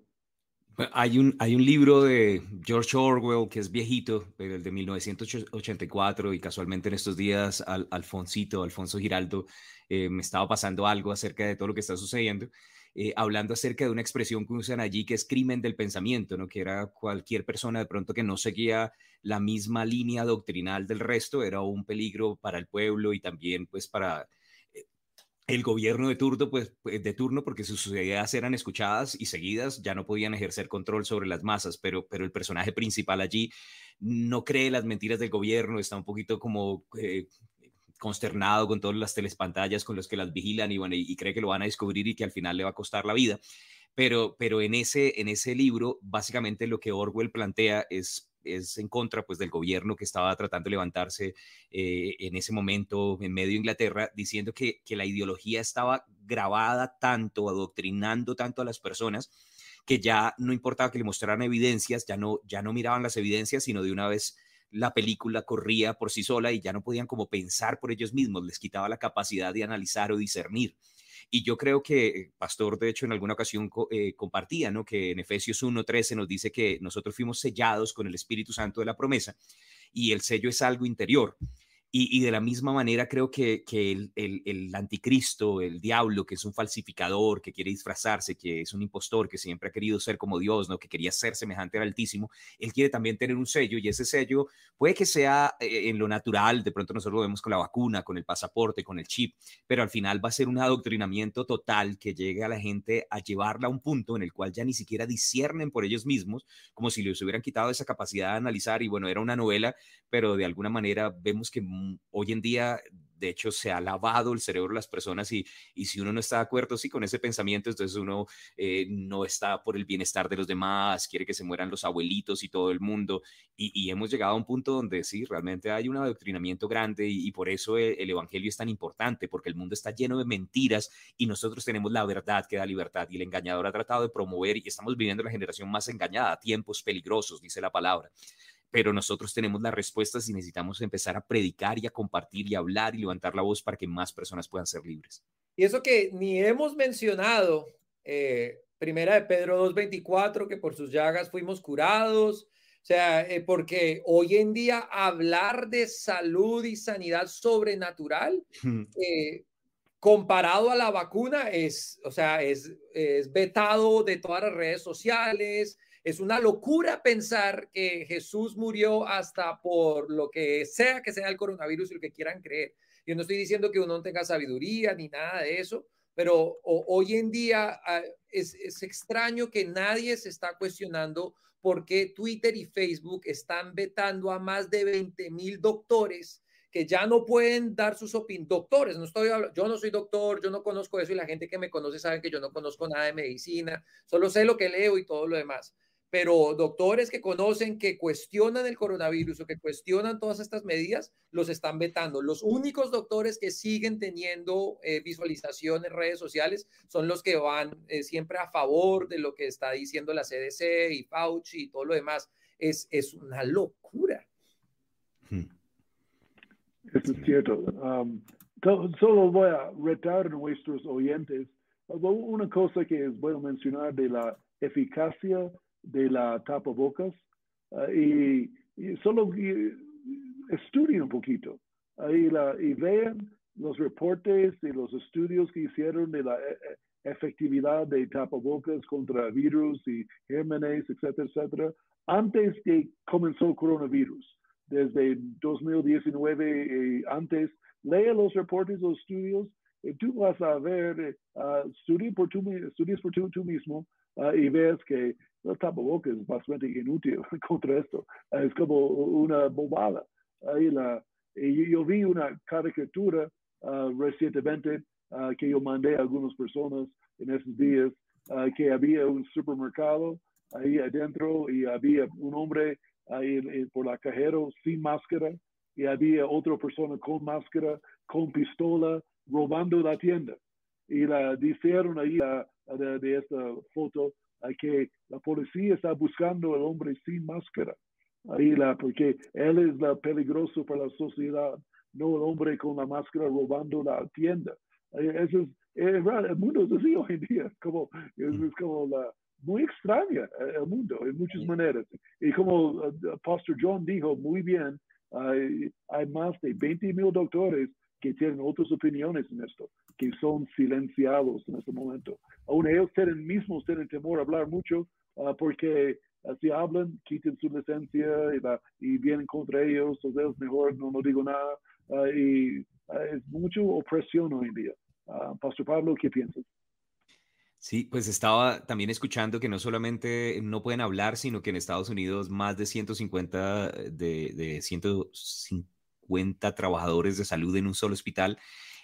Hay un, hay un libro de George Orwell que es viejito, pero el de 1984, y casualmente en estos días al, Alfonsito, Alfonso Giraldo, eh, me estaba pasando algo acerca de todo lo que está sucediendo. Eh, hablando acerca de una expresión que usan allí que es crimen del pensamiento, ¿no? que era cualquier persona de pronto que no seguía la misma línea doctrinal del resto, era un peligro para el pueblo y también pues para eh, el gobierno de turno, pues, pues, de turno, porque sus ideas eran escuchadas y seguidas, ya no podían ejercer control sobre las masas, pero, pero el personaje principal allí no cree las mentiras del gobierno, está un poquito como eh, consternado con todas las telespantallas con los que las vigilan y, bueno, y, cree que lo van a descubrir y que al final le va a costar la vida. Pero, pero en, ese, en ese libro, básicamente lo que Orwell plantea es es en contra pues del gobierno que estaba tratando de levantarse eh, en ese momento en medio de Inglaterra, diciendo que, que la ideología estaba grabada tanto, adoctrinando tanto a las personas, que ya no importaba que le mostraran evidencias, ya no, ya no miraban las evidencias, sino de una vez la película corría por sí sola y ya no podían como pensar por ellos mismos, les quitaba la capacidad de analizar o discernir. Y yo creo que Pastor, de hecho, en alguna ocasión eh, compartía, ¿no? Que en Efesios 1.13 nos dice que nosotros fuimos sellados con el Espíritu Santo de la promesa y el sello es algo interior. Y, de la misma manera creo que, el, anticristo, el diablo, que es un falsificador, que quiere disfrazarse, que es un impostor, que siempre ha querido ser como Dios, ¿no? que quería ser semejante al Altísimo, él quiere también tener un sello y ese sello puede que sea eh, en lo natural, de pronto nosotros lo vemos con la vacuna, con el pasaporte, con el chip, pero al final va a ser un adoctrinamiento total que llegue a la gente a llevarla a un punto en el cual ya ni siquiera disciernen por ellos mismos, como si les hubieran quitado esa capacidad de analizar y bueno, era una novela, pero de alguna manera vemos que hoy en día, de hecho, se ha lavado el cerebro de las personas y, y si uno no está de acuerdo sí, con ese pensamiento, entonces uno eh, no está por el bienestar de los demás, quiere que se mueran los abuelitos y todo el mundo. Y, hemos llegado a un punto donde sí, realmente hay un adoctrinamiento grande y, por eso el, el, Evangelio es tan importante, porque el mundo está lleno de mentiras y nosotros tenemos la verdad que da libertad y el engañador ha tratado de promover y estamos viviendo la generación más engañada, tiempos peligrosos, dice la palabra pero nosotros tenemos las respuestas y necesitamos empezar a predicar y a compartir y hablar y levantar la voz para que más personas puedan ser libres. Y eso que ni hemos mencionado, eh, primera de Pedro 2.24, que por sus llagas fuimos curados, o sea, eh, porque hoy en día hablar de salud y sanidad sobrenatural, eh, comparado a la vacuna, es, o sea, es, es vetado de todas las redes sociales, es una locura pensar que Jesús murió hasta por lo que sea que sea el coronavirus y lo que quieran creer. Yo no estoy diciendo que uno no tenga sabiduría ni nada de eso, pero hoy en día ah, es, extraño que nadie se está cuestionando por qué Twitter y Facebook están vetando a más de 20 mil doctores que ya no pueden dar sus opiniones. Doctores, no estoy yo no soy doctor, yo no conozco eso y la gente que me conoce sabe que yo no conozco nada de medicina, solo sé lo que leo y todo lo demás pero doctores que conocen, que cuestionan el coronavirus o que cuestionan todas estas medidas, los están vetando. Los únicos doctores que siguen teniendo eh, visualización en redes sociales son los que van eh, siempre a favor de lo que está diciendo la CDC y Fauci y todo lo demás. Es, es una locura. Hmm. Eso es cierto. Um, solo voy a retar a nuestros oyentes una cosa que es bueno mencionar de la eficacia de la tapabocas uh, y, y, solo estudien un poquito ahí la, y vean los reportes y los estudios que hicieron de la e, e, efectividad de tapabocas contra virus y gérmenes, etcétera, etcétera, antes que comenzó el coronavirus, desde 2019 y antes. Lea los reportes, los estudios, y tú vas a ver, uh, estudias por tú, mismo y ves que el tapabocas es bastante inútil [laughs] contra esto. Es como una bobada. Ahí la, y yo vi una caricatura uh, recientemente uh, que yo mandé a algunas personas en esos días, uh, que había un supermercado ahí adentro y había un hombre ahí por la cajero sin máscara y había otra persona con máscara, con pistola, robando la tienda. Y la dijeron ahí de, de esta foto que la policía está buscando al hombre sin máscara. Ahí la, porque él es la peligroso para la sociedad, no el hombre con la máscara robando la tienda. Eso es, el mundo es así [laughs] hoy en día, como, es, como la, muy extraña eh, el mundo en muchas maneras. Y como el uh, Pastor John dijo muy bien, hay, hay más de 20 mil doctores que tienen otras opiniones en esto, que son silenciados en este momento. Aún ellos tienen mismos tienen temor a hablar mucho uh, porque uh, si hablan, quiten su licencia y, y, vienen contra ellos, entonces mejor no, no digo nada. Uh, y es mucha opresión hoy en día. Pastor Pablo, ¿qué piensas? Sí, pues estaba también escuchando que no solamente no pueden hablar, sino que en Estados Unidos más de 150 de, de 150 50 trabajadores de salud en un solo hospital.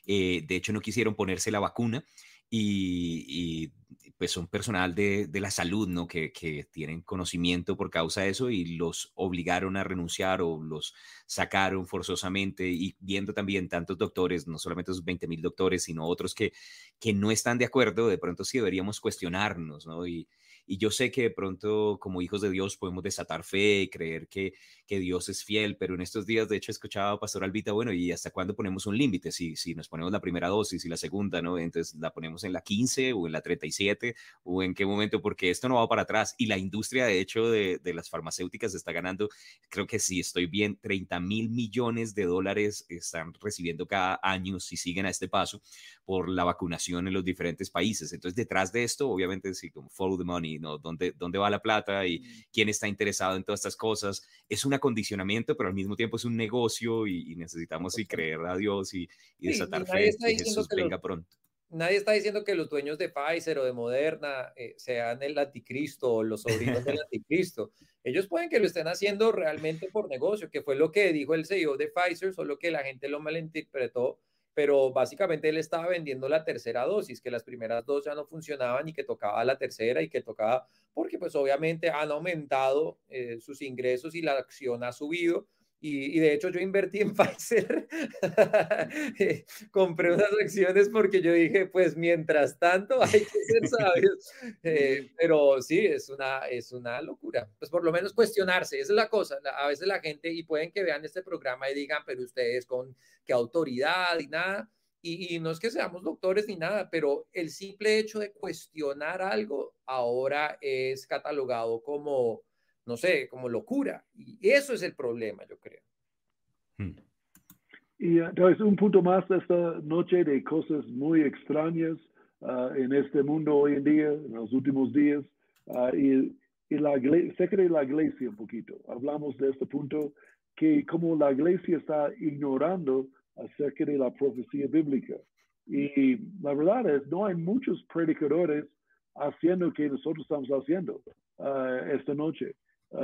Eh, de hecho, no quisieron ponerse la vacuna y, pues son personal de, de la salud, ¿no? Que, que, tienen conocimiento por causa de eso y los obligaron a renunciar o los sacaron forzosamente y viendo también tantos doctores, no solamente esos 20 mil doctores, sino otros que, que no están de acuerdo, de pronto sí deberíamos cuestionarnos, ¿no? Y, y yo sé que de pronto como hijos de Dios podemos desatar fe y creer que, que Dios es fiel, pero en estos días de hecho escuchaba a Pastor Albita, bueno, ¿y hasta cuándo ponemos un límite? Si, si nos ponemos la primera dosis y la segunda, ¿no? Entonces la ponemos en la 15 o en la 37 o en qué momento, porque esto no va para atrás y la industria de hecho de, de las farmacéuticas está ganando, creo que si estoy bien, 30 mil millones de dólares están recibiendo cada año si siguen a este paso por la vacunación en los diferentes países. Entonces detrás de esto, obviamente, sí, como follow the money, ¿no? ¿Dónde, ¿Dónde va la plata y quién está interesado en todas estas cosas? Es un acondicionamiento, pero al mismo tiempo es un negocio y, necesitamos sí, creer a Dios y, y desatar fe que Jesús venga pronto. Nadie está diciendo que los dueños de Pfizer o de Moderna eh, sean el anticristo o los sobrinos del [laughs] anticristo. Ellos pueden que lo estén haciendo realmente por negocio, que fue lo que dijo el CEO de Pfizer, solo que la gente lo malinterpretó pero básicamente él estaba vendiendo la tercera dosis, que las primeras dos ya no funcionaban y que tocaba la tercera y que tocaba, porque pues obviamente han aumentado eh, sus ingresos y la acción ha subido y, de hecho yo invertí en [laughs] Pfizer, compré unas acciones porque yo dije, pues mientras tanto hay que ser sabios. [laughs] Eh, pero sí, es una, es una locura. Pues por lo menos cuestionarse, esa es la cosa. A veces la gente, y pueden que vean este programa y digan, pero ustedes con qué autoridad y nada. Y, y no es que seamos doctores ni nada, pero el simple hecho de cuestionar algo ahora es catalogado como no sé, como locura. Y eso es el problema, yo creo. Hmm. Y entonces un punto más de esta noche de cosas muy extrañas ah, en este mundo hoy en día, en los últimos días, uh, y, y, la sé de la iglesia un poquito. Hablamos de este punto que como la iglesia está ignorando acerca de la profecía bíblica. Y la verdad es, no hay muchos predicadores haciendo lo que nosotros estamos haciendo uh, esta noche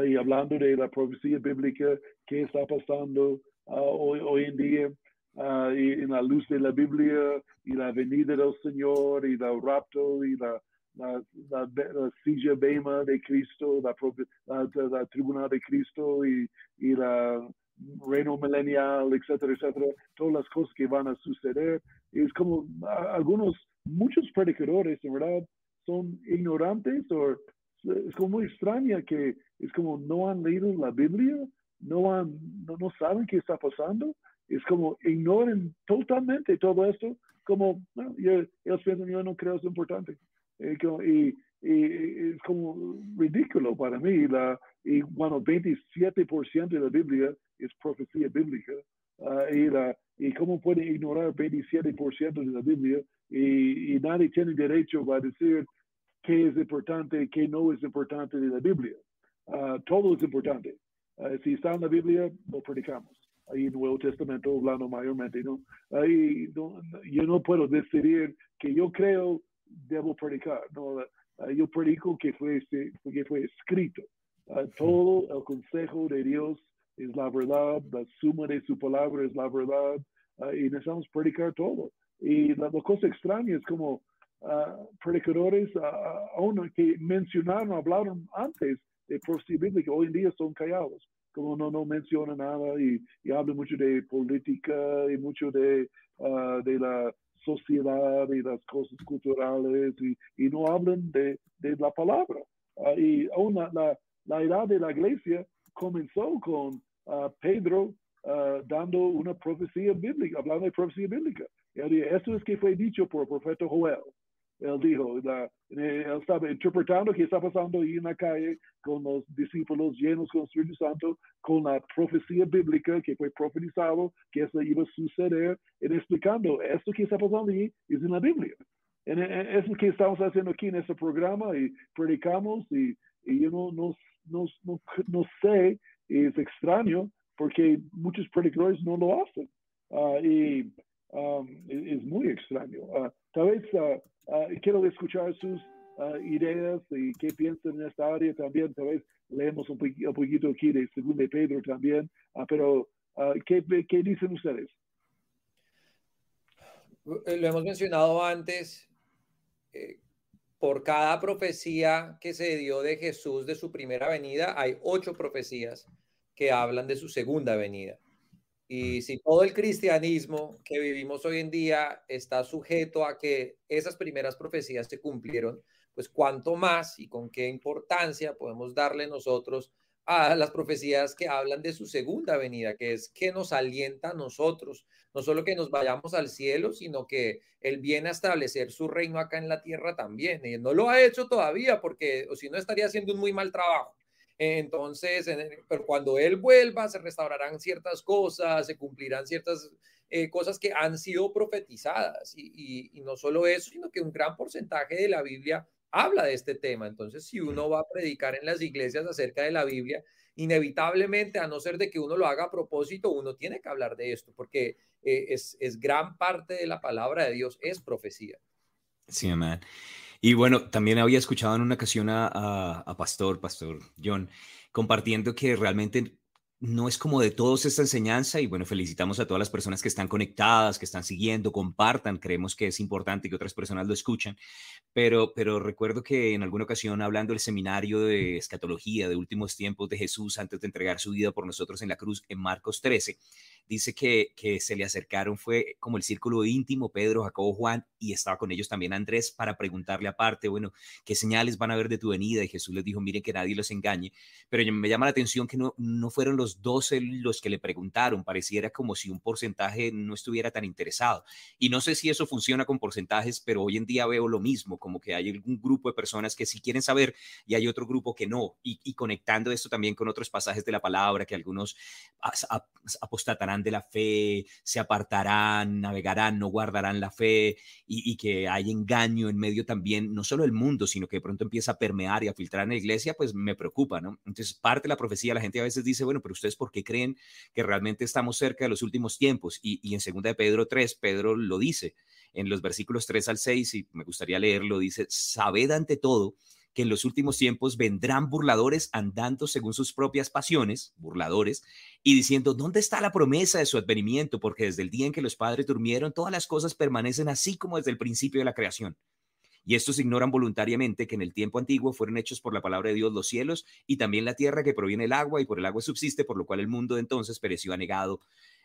y hablando de la profecía bíblica, qué está pasando ah, hoy, hoy, en día uh, y en la luz de la Biblia y la venida del Señor y el rapto y la, la, la, silla bema de Cristo, la, la, tribunal de Cristo y, y la reino milenial, etcétera, etcétera, todas las cosas que van a suceder. Es como algunos, muchos predicadores, en verdad, son ignorantes o es como muy extraña que es como no han leído la Biblia, no, han, no, saben qué está pasando, es como ignoran totalmente todo esto, como no, yo, ellos piensan yo no creo es importante. Eh, y, es como ridículo para mí, la, y cuando 27% de la Biblia es profecía bíblica, ah, y, la, y cómo pueden ignorar 27% de la Biblia y, y nadie tiene derecho a decir qué es importante qué no es importante de la Biblia. Uh, todo es importante. Uh, si está en la Biblia, lo predicamos. Ahí en el Nuevo Testamento, hablando mayormente, ¿no? Ahí no, yo no puedo decidir que yo creo, debo predicar. No, uh, yo predico que fue, que fue escrito. todo el consejo de Dios es la verdad, la suma de su palabra es la verdad, y necesitamos predicar todo. Y la, la cosa extraña es como predicadores, aún que mencionaron, hablaron antes de profecía bíblica, hoy en día son callados, como no, no mencionan nada y, hablan mucho de política y mucho de, de la sociedad y las cosas culturales y, no hablan de, de la palabra. y aún la, la, edad de la iglesia comenzó con Pedro dando una profecía bíblica, hablando de profecía bíblica. Esto es que fue dicho por el profeta Joel él dijo, él estaba interpretando qué está pasando ahí en la calle con los discípulos llenos con el Espíritu Santo, con la profecía bíblica que fue profetizado, que eso iba a suceder, y explicando, esto que está pasando ahí es en la Biblia. Y es lo que estamos haciendo aquí en este programa y predicamos y, y yo no, no, no, no, sé, es extraño porque muchos predicadores no lo hacen. Ah, y um, es, muy extraño. Uh, tal vez uh, Ah, quiero escuchar sus ah, ideas y qué piensan en esta área también. Tal vez leemos un, poquito aquí de Segundo de Pedro también, pero ¿qué, ¿qué, dicen ustedes? Eh, lo hemos mencionado antes. Eh, por cada profecía que se dio de Jesús de su primera venida, hay ocho profecías que hablan de su segunda venida. Y si todo el cristianismo que vivimos hoy en día está sujeto a que esas primeras profecías se cumplieron, pues cuánto más y con qué importancia podemos darle nosotros a las profecías que hablan de su segunda venida, que es que nos alienta a nosotros, no solo que nos vayamos al cielo, sino que Él viene a establecer su reino acá en la tierra también. Y no lo ha hecho todavía porque, o si no, estaría haciendo un muy mal trabajo. Entonces, pero cuando Él vuelva, se restaurarán ciertas cosas, se cumplirán ciertas eh, cosas que han sido profetizadas. Y, y no solo eso, sino que un gran porcentaje de la Biblia habla de este tema. Entonces, si uno va a predicar en las iglesias acerca de la Biblia, inevitablemente, a no ser de que uno lo haga a propósito, uno tiene que hablar de esto, porque eh, es, es, gran parte de la palabra de Dios, es profecía. Sí, amén. Y bueno, también había escuchado en una ocasión a, Pastor, Pastor John, compartiendo que realmente no es como de todos esta enseñanza y bueno, felicitamos a todas las personas que están conectadas, que están siguiendo, compartan, creemos que es importante que otras personas lo escuchen, pero, pero recuerdo que en alguna ocasión hablando del seminario de escatología de últimos tiempos de Jesús antes de entregar su vida por nosotros en la cruz en Marcos 13, dice que, que se le acercaron, fue como el círculo íntimo, Pedro, Jacobo, Juan, y estaba con ellos también Andrés para preguntarle aparte, bueno, ¿qué señales van a ver de tu venida? Y Jesús les dijo, miren que nadie los engañe, pero me llama la atención que no, no fueron los 12 los que le preguntaron, pareciera como si un porcentaje no estuviera tan interesado. Y no sé si eso funciona con porcentajes, pero hoy en día veo lo mismo, como que hay algún grupo de personas que sí quieren saber y hay otro grupo que no. Y, conectando esto también con otros pasajes de la palabra, que algunos apostatarán de la fe, se apartarán, navegarán, no guardarán la fe y, que hay engaño en medio también, no solo del mundo, sino que de pronto empieza a permear y a filtrar en la iglesia, pues me preocupa, ¿no? Entonces, parte de la profecía, la gente a veces dice, bueno, pero ustedes por qué creen que realmente estamos cerca de los últimos tiempos. Y, y en segunda de Pedro 3, Pedro lo dice en los versículos 3 al 6, y me gustaría leerlo, dice, sabed ante todo que en los últimos tiempos vendrán burladores andando según sus propias pasiones, burladores, y diciendo, ¿dónde está la promesa de su advenimiento? Porque desde el día en que los padres durmieron, todas las cosas permanecen así como desde el principio de la creación. Y estos ignoran voluntariamente que en el tiempo antiguo fueron hechos por la palabra de Dios los cielos y también la tierra que proviene del agua y por el agua subsiste, por lo cual el mundo de entonces pereció anegado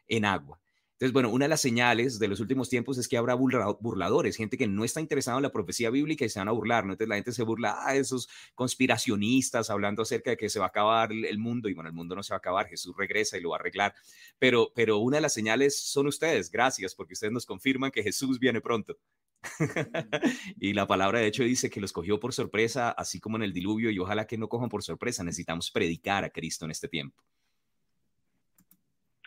en agua. Entonces, bueno, una de las señales de los últimos tiempos es que habrá burladores, gente que no está interesada en la profecía bíblica y se van a burlar, ¿no? Entonces la gente se burla a ah, esos conspiracionistas hablando acerca de que se va a acabar el mundo y bueno, el mundo no se va a acabar, Jesús regresa y lo va a arreglar. Pero, pero una de las señales son ustedes, gracias, porque ustedes nos confirman que Jesús viene pronto. [laughs] y la palabra de hecho dice que los cogió por sorpresa, así como en el diluvio, y ojalá que no cojan por sorpresa. Necesitamos predicar a Cristo en este tiempo.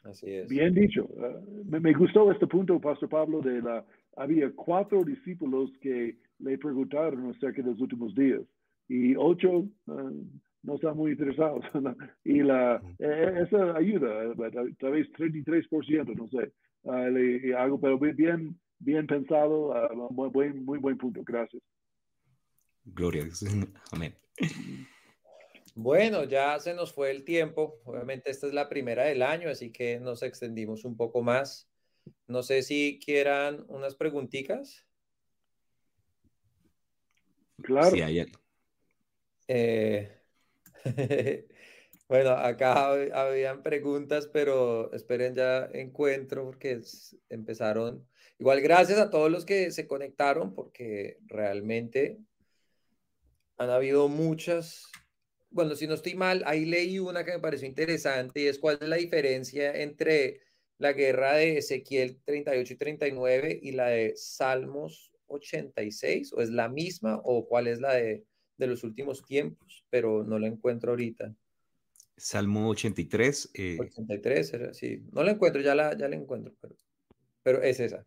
Así es. Bien dicho. Uh, me, me, gustó este punto, Pastor Pablo, de la... Había cuatro discípulos que le preguntaron acerca de los últimos días y ocho uh, no están muy interesados. [laughs] y la, eh, esa ayuda, tal vez 33%, no sé, uh, le, algo, pero bien, bien pensado, muy, muy buen punto. Gracias. Gloria a Dios. [laughs] Amén. Bueno, ya se nos fue el tiempo. Obviamente esta es la primera del año, así que nos extendimos un poco más. No sé si quieran unas preguntitas. Claro. Sí, ayer. Eh, [laughs] bueno, acá habían preguntas, pero esperen ya encuentro porque empezaron. Igual gracias a todos los que se conectaron porque realmente han habido muchas bueno, si no estoy mal, ahí leí una que me pareció interesante y es cuál es la diferencia entre la guerra de Ezequiel 38 y 39 y la de Salmos 86, o es la misma, o cuál es la de, de los últimos tiempos, pero no la encuentro ahorita. Salmo 83. Eh... 83, sí, no la encuentro, ya la, ya la encuentro, pero, pero es esa.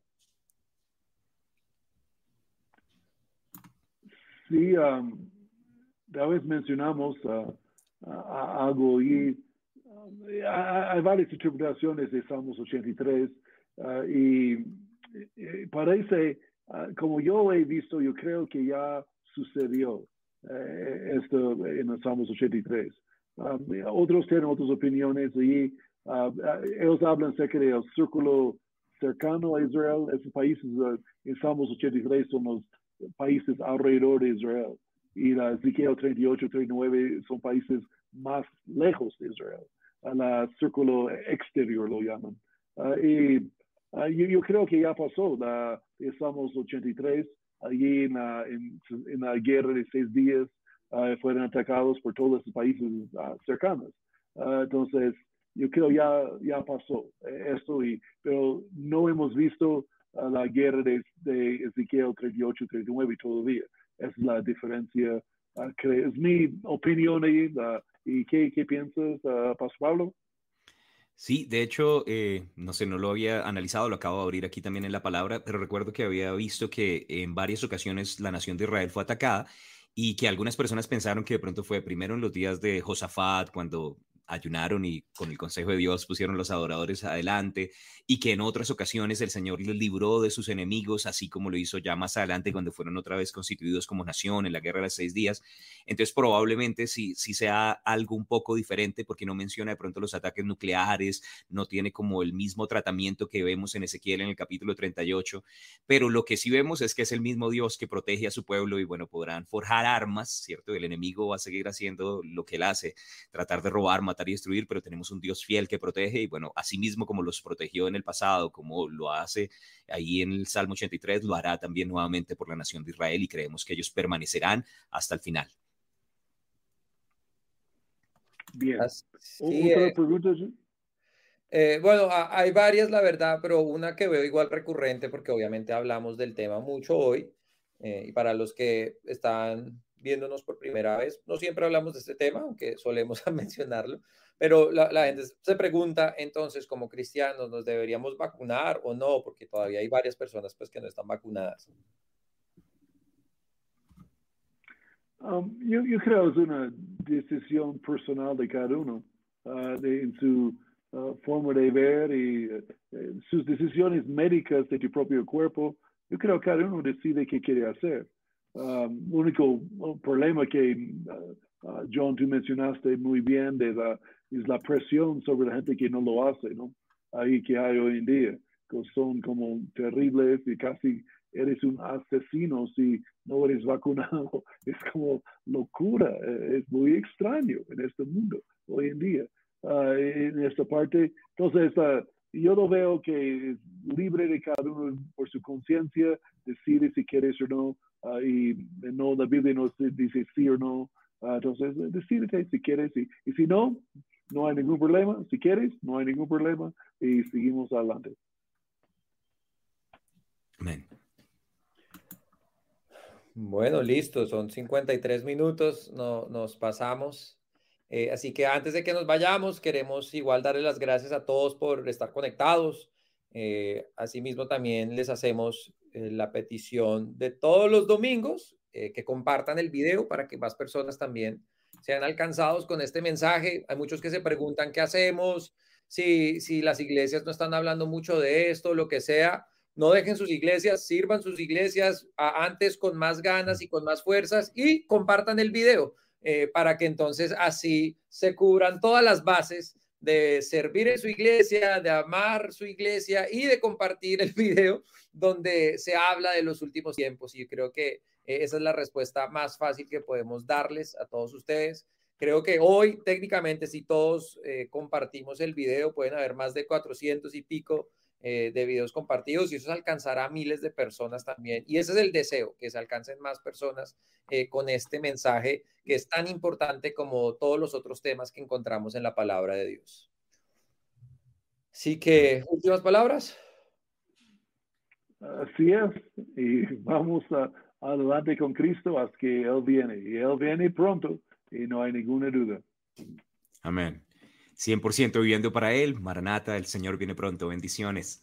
Sí, um, a veces mencionamos algo y hay varias interpretaciones de Salmos 83 y, parece, como yo he visto, yo creo que ya sucedió eh, esto en el Salmos 83. otros tienen otras opiniones y ellos hablan acerca del círculo cercano a Israel, esos países en Salmos 83 son los países alrededor de Israel. Y la Ezequiel 38, 39 son países más lejos de Israel, a la círculo exterior lo llaman. Ah, y ah, yo, creo que ya pasó, la, estamos 83, allí en, en, la guerra de seis días, uh, fueron atacados por todos los países cercanos. entonces, yo creo ya ya pasó eh, esto, y, pero no hemos visto la guerra de, de Ezequiel 38, 39 todavía. Es la diferencia. es mi opinión ahí. ¿Y qué, qué piensas, Pastor Pablo? Sí, de hecho, eh, no sé, no lo había analizado, lo acabo de abrir aquí también en la palabra, pero recuerdo que había visto que en varias ocasiones la nación de Israel fue atacada y que algunas personas pensaron que de pronto fue primero en los días de Josafat, cuando ayunaron y con el consejo de Dios pusieron los adoradores adelante y que en otras ocasiones el Señor les libró de sus enemigos, así como lo hizo ya más adelante cuando fueron otra vez constituidos como nación en la guerra de los seis días. Entonces probablemente sí, sí sea algo un poco diferente porque no menciona de pronto los ataques nucleares, no tiene como el mismo tratamiento que vemos en Ezequiel en el capítulo 38, pero lo que sí vemos es que es el mismo Dios que protege a su pueblo y bueno, podrán forjar armas, ¿cierto? El enemigo va a seguir haciendo lo que él hace, tratar de robar, matar y destruir, pero tenemos un Dios fiel que protege y bueno, así mismo como los protegió en el pasado, como lo hace ahí en el Salmo 83, lo hará también nuevamente por la nación de Israel y creemos que ellos permanecerán hasta el final. Bien. Eh, bueno, hay varias, la verdad, pero una que veo igual recurrente, porque obviamente hablamos del tema mucho hoy, eh, y para los que están viéndonos por primera vez, no siempre hablamos de este tema, aunque solemos [laughs] mencionarlo, pero la, gente se pregunta entonces, como cristianos, ¿nos deberíamos vacunar o no? Porque todavía hay varias personas pues, que no están vacunadas. Um, yo, creo que es una decisión personal de cada uno, uh, de, en su uh, forma de ver y uh, sus decisiones médicas de tu propio cuerpo. Yo creo que cada uno decide qué quiere hacer. Um, único problema que, John, tú mencionaste muy bien de la es la presión sobre la gente que no lo hace, ¿no? Ahí que hay hoy en día, que son como terribles y casi eres un asesino si no eres vacunado. [laughs] Es como locura, eh, es muy extraño en este mundo hoy en día. Ah, en esta parte, entonces, uh, yo lo veo que es libre de cada uno por su conciencia, decide si quieres o no, uh, y no, la Biblia no dice sí o no, entonces decídete si quieres, y, y si no, no hay ningún problema. Si quieres, no hay ningún problema y seguimos adelante. Amén. Bueno, listo, son 53 minutos, no, nos pasamos. Eh, así que antes de que nos vayamos, queremos igual darle las gracias a todos por estar conectados. Eh, asimismo, también les hacemos eh, la petición de todos los domingos que compartan el video para que más personas también sean alcanzados con este mensaje. Hay muchos que se preguntan qué hacemos, si, si las iglesias no están hablando mucho de esto, lo que sea. No dejen sus iglesias, sirvan sus iglesias antes con más ganas y con más fuerzas y compartan el video eh, para que entonces así se cubran todas las bases de servir en su iglesia, de amar su iglesia y de compartir el [laughs] video donde se habla de los últimos tiempos. Y creo que eh, esa es la respuesta más fácil que podemos darles a todos ustedes. Creo que hoy técnicamente si todos eh, compartimos el video pueden haber más de 400 y pico eh, de videos compartidos y eso alcanzará a miles de personas también. Y ese es el deseo, que se alcancen más personas con este mensaje que es tan importante como todos los otros temas que encontramos en la palabra de Dios. Así que, últimas palabras. Así es, y vamos a, adelante con Cristo hasta que Él viene. Y Él viene pronto y no hay ninguna duda. Amén. 100% viviendo para Él. Maranata, el Señor viene pronto. Bendiciones.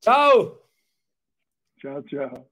Chao. Chao, chao.